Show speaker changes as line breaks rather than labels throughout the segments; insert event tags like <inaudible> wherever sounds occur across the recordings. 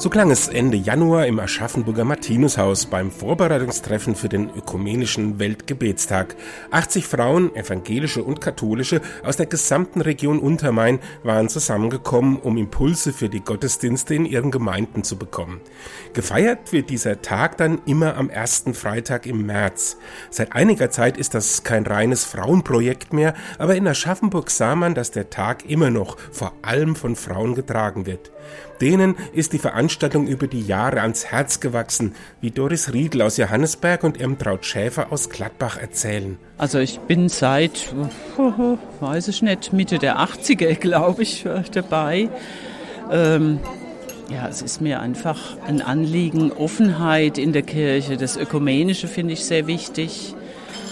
So klang es Ende Januar im Aschaffenburger Martinushaus beim Vorbereitungstreffen für den ökumenischen Weltgebetstag. 80 Frauen, evangelische und katholische, aus der gesamten Region Untermain waren zusammengekommen, um Impulse für die Gottesdienste in ihren Gemeinden zu bekommen. Gefeiert wird dieser Tag dann immer am ersten Freitag im März. Seit einiger Zeit ist das kein reines Frauenprojekt mehr, aber in Aschaffenburg sah man, dass der Tag immer noch vor allem von Frauen getragen wird. Denen ist die Veranstaltung über die Jahre ans Herz gewachsen, wie Doris Riedl aus Johannesberg und Irmtraut Schäfer aus Gladbach erzählen.
Also ich bin seit, weiß ich nicht, Mitte der 80er, <laughs> glaube ich, dabei. Ähm, ja, es ist mir einfach ein Anliegen, Offenheit in der Kirche. Das Ökumenische finde ich sehr wichtig.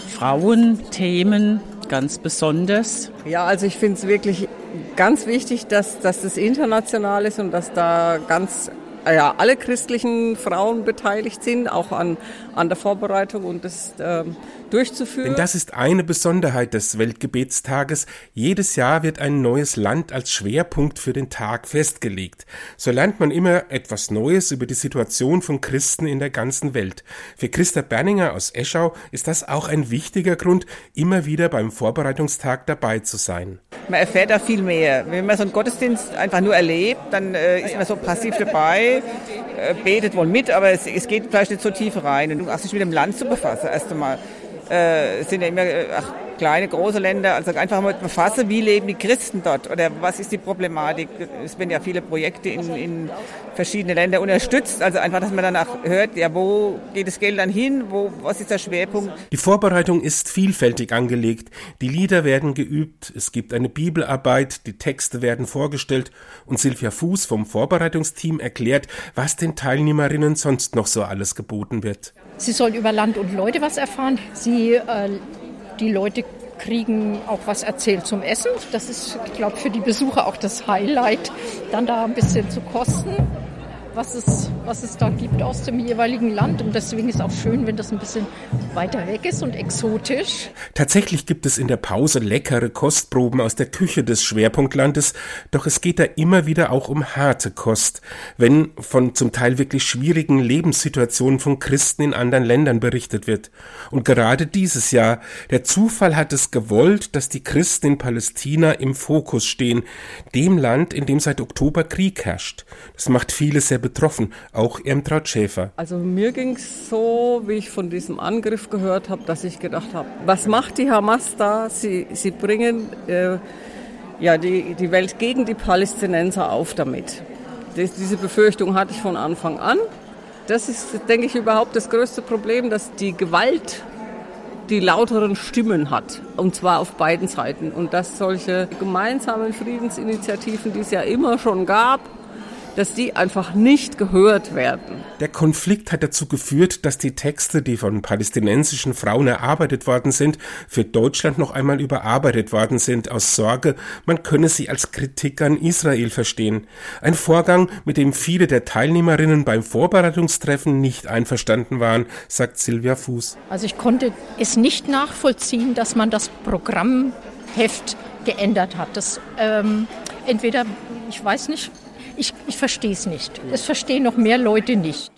Frauenthemen ganz besonders.
Ja, also ich finde es wirklich ganz wichtig, dass, dass das international ist und dass da ganz ja, alle christlichen Frauen beteiligt sind, auch an, an der Vorbereitung und das ähm, durchzuführen.
Denn das ist eine Besonderheit des Weltgebetstages. Jedes Jahr wird ein neues Land als Schwerpunkt für den Tag festgelegt. So lernt man immer etwas Neues über die Situation von Christen in der ganzen Welt. Für Christa Berninger aus Eschau ist das auch ein wichtiger Grund, immer wieder beim Vorbereitungstag dabei zu sein.
Man erfährt da viel mehr. Wenn man so einen Gottesdienst einfach nur erlebt, dann äh, ist man so passiv dabei, äh, betet wohl mit, aber es, es, geht vielleicht nicht so tief rein. Und du hast dich mit dem Land zu befassen, erst einmal. Äh, sind ja immer äh, ach, kleine, große Länder, also einfach mal befassen, wie leben die Christen dort oder was ist die Problematik. Es werden ja viele Projekte in, in verschiedene Länder unterstützt, also einfach, dass man danach hört, ja, wo geht das Geld dann hin, wo, was ist der Schwerpunkt.
Die Vorbereitung ist vielfältig angelegt, die Lieder werden geübt, es gibt eine Bibelarbeit, die Texte werden vorgestellt und Silvia Fuß vom Vorbereitungsteam erklärt, was den Teilnehmerinnen sonst noch so alles geboten wird.
Sie sollen über Land und Leute was erfahren. Sie, äh, die Leute kriegen auch was erzählt zum Essen. Das ist, ich glaube, für die Besucher auch das Highlight, dann da ein bisschen zu kosten was es, was es da gibt aus dem jeweiligen Land. Und deswegen ist auch schön, wenn das ein bisschen weiter weg ist und exotisch.
Tatsächlich gibt es in der Pause leckere Kostproben aus der Küche des Schwerpunktlandes, doch es geht da immer wieder auch um harte Kost, wenn von zum Teil wirklich schwierigen Lebenssituationen von Christen in anderen Ländern berichtet wird. Und gerade dieses Jahr, der Zufall hat es gewollt, dass die Christen in Palästina im Fokus stehen, dem Land, in dem seit Oktober Krieg herrscht. Das macht viele sehr betroffen, auch Irmtraut Schäfer.
Also mir ging es so, wie ich von diesem Angriff gehört habe, dass ich gedacht habe, was macht die Hamas da? Sie, sie bringen äh, ja, die, die Welt gegen die Palästinenser auf damit. Das, diese Befürchtung hatte ich von Anfang an. Das ist, denke ich, überhaupt das größte Problem, dass die Gewalt die lauteren Stimmen hat. Und zwar auf beiden Seiten. Und dass solche gemeinsamen Friedensinitiativen, die es ja immer schon gab, dass die einfach nicht gehört werden.
Der Konflikt hat dazu geführt, dass die Texte, die von palästinensischen Frauen erarbeitet worden sind, für Deutschland noch einmal überarbeitet worden sind, aus Sorge, man könne sie als Kritik an Israel verstehen. Ein Vorgang, mit dem viele der Teilnehmerinnen beim Vorbereitungstreffen nicht einverstanden waren, sagt Silvia Fuß.
Also ich konnte es nicht nachvollziehen, dass man das Programmheft geändert hat. Das ähm, entweder, ich weiß nicht, ich, ich verstehe es nicht. Es verstehen noch mehr Leute nicht.